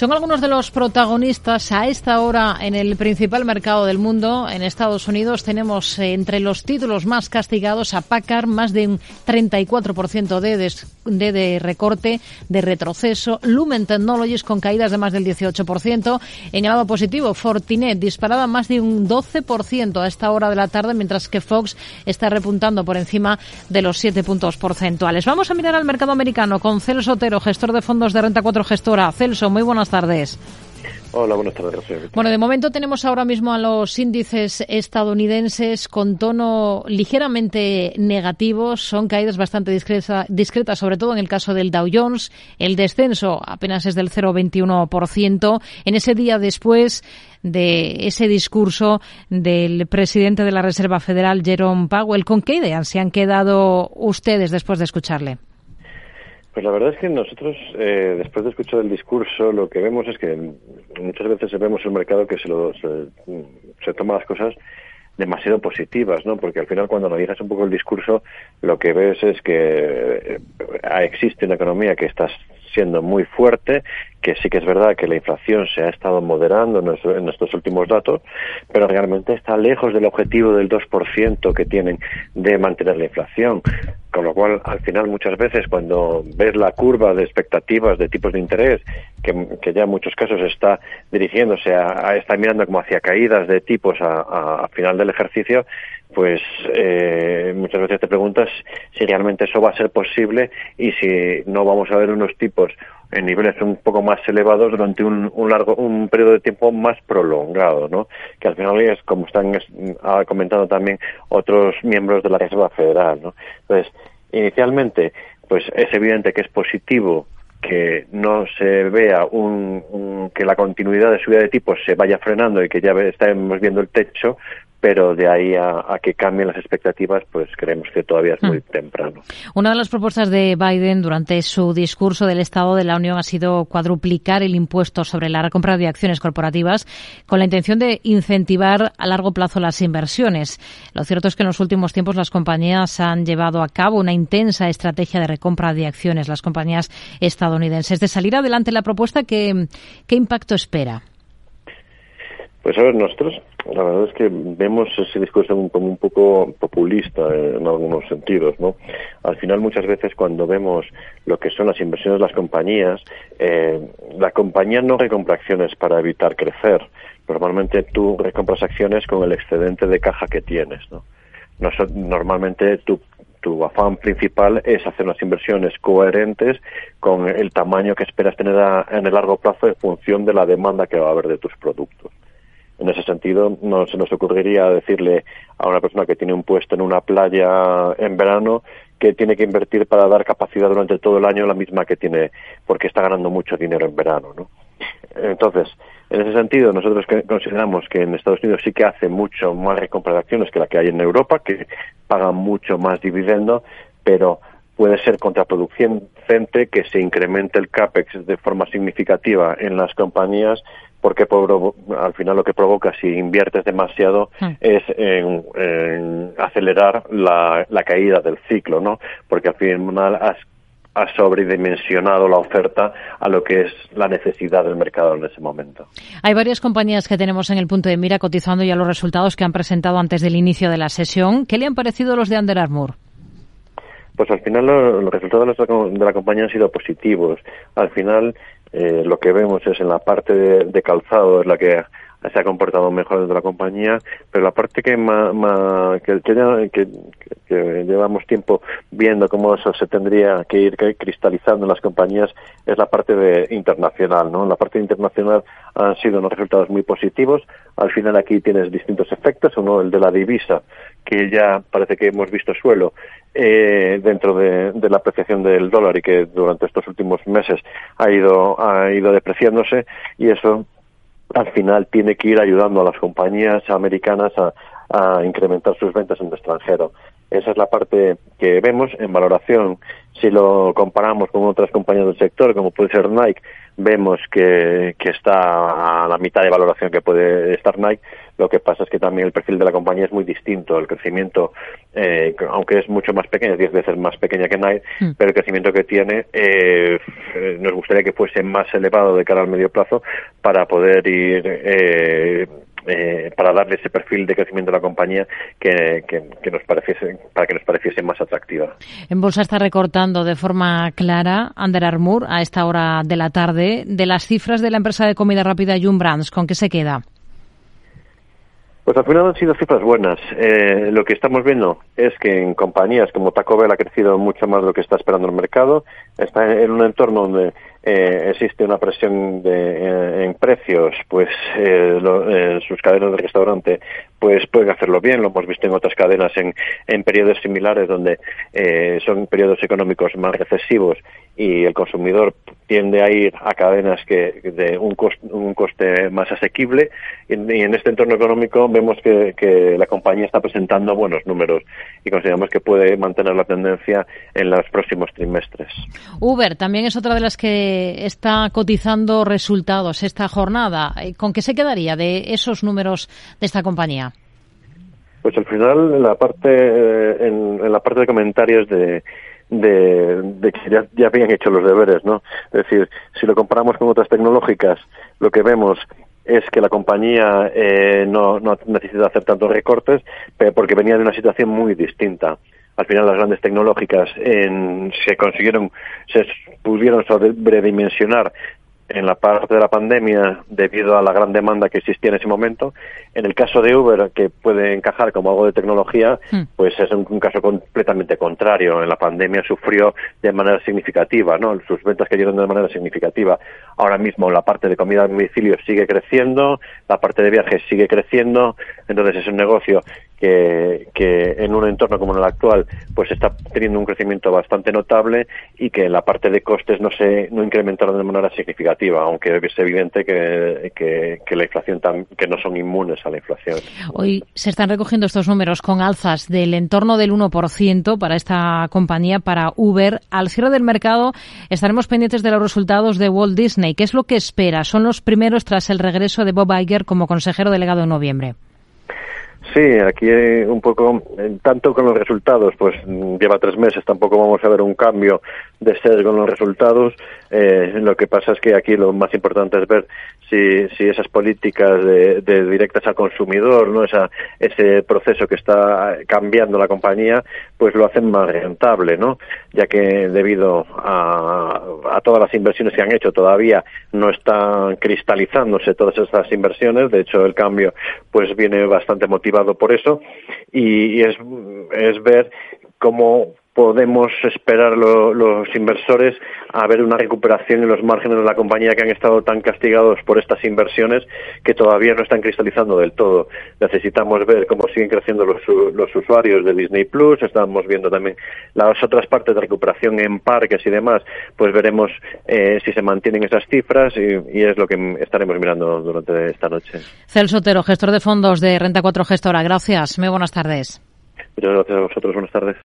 Son algunos de los protagonistas a esta hora en el principal mercado del mundo. En Estados Unidos tenemos eh, entre los títulos más castigados a Packard, más de un 34% de, de, de, recorte, de retroceso. Lumen Technologies con caídas de más del 18%. En el lado positivo, Fortinet disparada más de un 12% a esta hora de la tarde, mientras que Fox está repuntando por encima de los 7 puntos porcentuales. Vamos a mirar al mercado americano con Celso Otero, gestor de fondos de renta 4 gestora. Celso, muy buenas tardes. Hola, buenas tardes. Bueno, de momento tenemos ahora mismo a los índices estadounidenses con tono ligeramente negativo. Son caídas bastante discreta, discretas, sobre todo en el caso del Dow Jones. El descenso apenas es del 0,21%. En ese día después de ese discurso del presidente de la Reserva Federal, Jerome Powell, ¿con qué ideas se han quedado ustedes después de escucharle? Pues la verdad es que nosotros, eh, después de escuchar el discurso, lo que vemos es que muchas veces vemos un mercado que se, lo, se, se toma las cosas demasiado positivas, ¿no? Porque al final cuando analizas un poco el discurso, lo que ves es que eh, existe una economía que está siendo muy fuerte, que sí que es verdad que la inflación se ha estado moderando en, estos últimos datos, pero realmente está lejos del objetivo del 2% que tienen de mantener la inflación. Con lo cual, al final, muchas veces, cuando ves la curva de expectativas de tipos de interés, que, ya en muchos casos está dirigiéndose a, a, está mirando como hacia caídas de tipos a, a final del ejercicio, pues eh, muchas veces te preguntas si realmente eso va a ser posible y si no vamos a ver unos tipos en niveles un poco más elevados durante un, un largo un periodo de tiempo más prolongado, ¿no? Que al final es como están comentando también otros miembros de la Reserva Federal, ¿no? Entonces, inicialmente, pues es evidente que es positivo que no se vea un, un, que la continuidad de subida de tipos se vaya frenando y que ya estemos viendo el techo, pero de ahí a, a, que cambien las expectativas, pues creemos que todavía es muy mm. temprano. Una de las propuestas de Biden durante su discurso del Estado de la Unión ha sido cuadruplicar el impuesto sobre la recompra de acciones corporativas con la intención de incentivar a largo plazo las inversiones. Lo cierto es que en los últimos tiempos las compañías han llevado a cabo una intensa estrategia de recompra de acciones, las compañías estadounidenses. De salir adelante la propuesta, ¿qué, qué impacto espera? Pues a ver, nosotros la verdad es que vemos ese discurso como un poco populista en algunos sentidos, ¿no? Al final muchas veces cuando vemos lo que son las inversiones de las compañías, eh, la compañía no recompra acciones para evitar crecer. Normalmente tú recompras acciones con el excedente de caja que tienes, ¿no? Normalmente tu, tu afán principal es hacer unas inversiones coherentes con el tamaño que esperas tener en el largo plazo en función de la demanda que va a haber de tus productos. En ese sentido, no se nos ocurriría decirle a una persona que tiene un puesto en una playa en verano que tiene que invertir para dar capacidad durante todo el año la misma que tiene porque está ganando mucho dinero en verano, ¿no? Entonces, en ese sentido, nosotros consideramos que en Estados Unidos sí que hace mucho más recompra de acciones que la que hay en Europa, que pagan mucho más dividendo, pero puede ser contraproducente que se incremente el CAPEX de forma significativa en las compañías porque al final lo que provoca si inviertes demasiado hmm. es en, en acelerar la, la, caída del ciclo, ¿no? Porque al final has, has sobredimensionado la oferta a lo que es la necesidad del mercado en ese momento. Hay varias compañías que tenemos en el punto de mira cotizando ya los resultados que han presentado antes del inicio de la sesión. ¿Qué le han parecido los de Under Armour? Pues al final los resultados de la compañía han sido positivos. Al final eh, lo que vemos es en la parte de, de, calzado es la que se ha comportado mejor dentro de la compañía, pero la parte que, ma, que, que, que, llevamos tiempo viendo cómo eso se tendría que ir cristalizando en las compañías es la parte de internacional, ¿no? La parte internacional han sido unos resultados muy positivos. Al final aquí tienes distintos efectos, uno el de la divisa, que ya parece que hemos visto suelo eh, dentro de, de, la apreciación del dólar y que durante estos últimos meses ha ido ha ido depreciándose y eso al final tiene que ir ayudando a las compañías americanas a, incrementar sus ventas en el extranjero. Esa es la parte que vemos en valoración. Si lo comparamos con otras compañías del sector, como puede ser Nike, vemos que está a la mitad de valoración que puede estar Nike, Lo que pasa es que también el perfil de la compañía es muy distinto. El crecimiento, eh, aunque es mucho más pequeño, es 10 veces más pequeña que Nike, mm. pero el crecimiento que tiene eh, nos gustaría que fuese más elevado de cara al medio plazo para poder ir eh, eh, para darle ese perfil de crecimiento a la compañía que, que, nos pareciese, para que nos pareciese más atractiva. En bolsa está recortando de forma clara Under Armour a esta hora de la tarde de las cifras de la empresa de comida rápida Jum Brands. ¿Con qué se queda? Pues al final han sido cifras buenas. Eh, lo que estamos viendo es que en compañías como Taco Bell ha crecido mucho más de lo que está esperando el mercado. Está en un entorno donde eh, existe una presión de, eh, en precios, pues eh, sus cadenas de restaurante pues pueden hacerlo bien. Lo hemos visto en otras cadenas en, en periodos similares donde eh, son periodos económicos más recesivos y el consumidor tiende a ir a cadenas que de un, un coste más asequible y, en este entorno económico vemos que, que, la compañía está presentando buenos números y consideramos que puede mantener la tendencia en los próximos trimestres. Uber también es otra de las que está cotizando resultados esta jornada. ¿Con qué se quedaría de esos números de esta compañía? Pues al final en la parte eh, en, la parte de comentarios de de, que ya, habían hecho los deberes, ¿no? Es decir, si lo comparamos con otras tecnológicas, lo que vemos es que la compañía eh, no, no necesita hacer tantos recortes porque venía de una situación muy distinta al final las grandes tecnológicas en, se consiguieron, se pudieron sobredimensionar en la parte de la pandemia debido a la gran demanda que existía en ese momento. En el caso de Uber, que puede encajar como algo de tecnología, hmm. pues es un, caso completamente contrario. En la pandemia sufrió de manera significativa, ¿no? Sus ventas cayeron de manera significativa. Ahora mismo la parte de comida a domicilio sigue creciendo, la parte de viajes sigue creciendo, entonces es un negocio que, que en un entorno como el actual pues está teniendo un crecimiento bastante notable y que la parte de costes no se no incrementaron de manera significativa, aunque es evidente que, la inflación que no son inmunes a la inflación. Hoy se están recogiendo estos números con alzas del entorno del 1% para esta compañía, para Uber. Al cierre del mercado estaremos pendientes de los resultados de Walt Disney. ¿Qué es lo que espera? Son los primeros tras el regreso de Bob Iger como consejero delegado en noviembre. Sí, aquí un poco, tanto con los resultados, pues lleva tres meses, tampoco vamos a ver un cambio de ser con los resultados. Eh, lo que pasa es que aquí lo más importante es ver si, si esas políticas de, directas al consumidor, no Esa, ese proceso que está cambiando la compañía, pues lo hacen más rentable, ¿no? Ya que debido a, a todas las inversiones que han hecho todavía no están cristalizándose todas estas inversiones. De hecho, el cambio pues viene bastante motivado por eso y, es, es ver cómo podemos esperar los inversores a ver una recuperación en los márgenes de la compañía que han estado tan castigados por estas inversiones que todavía no están cristalizando del todo. Necesitamos ver cómo siguen creciendo los, los usuarios de Disney Plus, estamos viendo también las otras partes de recuperación en parques y demás, pues veremos eh, si se mantienen esas cifras y, es lo que estaremos mirando durante esta noche. Celso Otero, gestor de fondos de Renta 4 Gestora, gracias. Muy buenas tardes. Muchas gracias a vosotros, buenas tardes.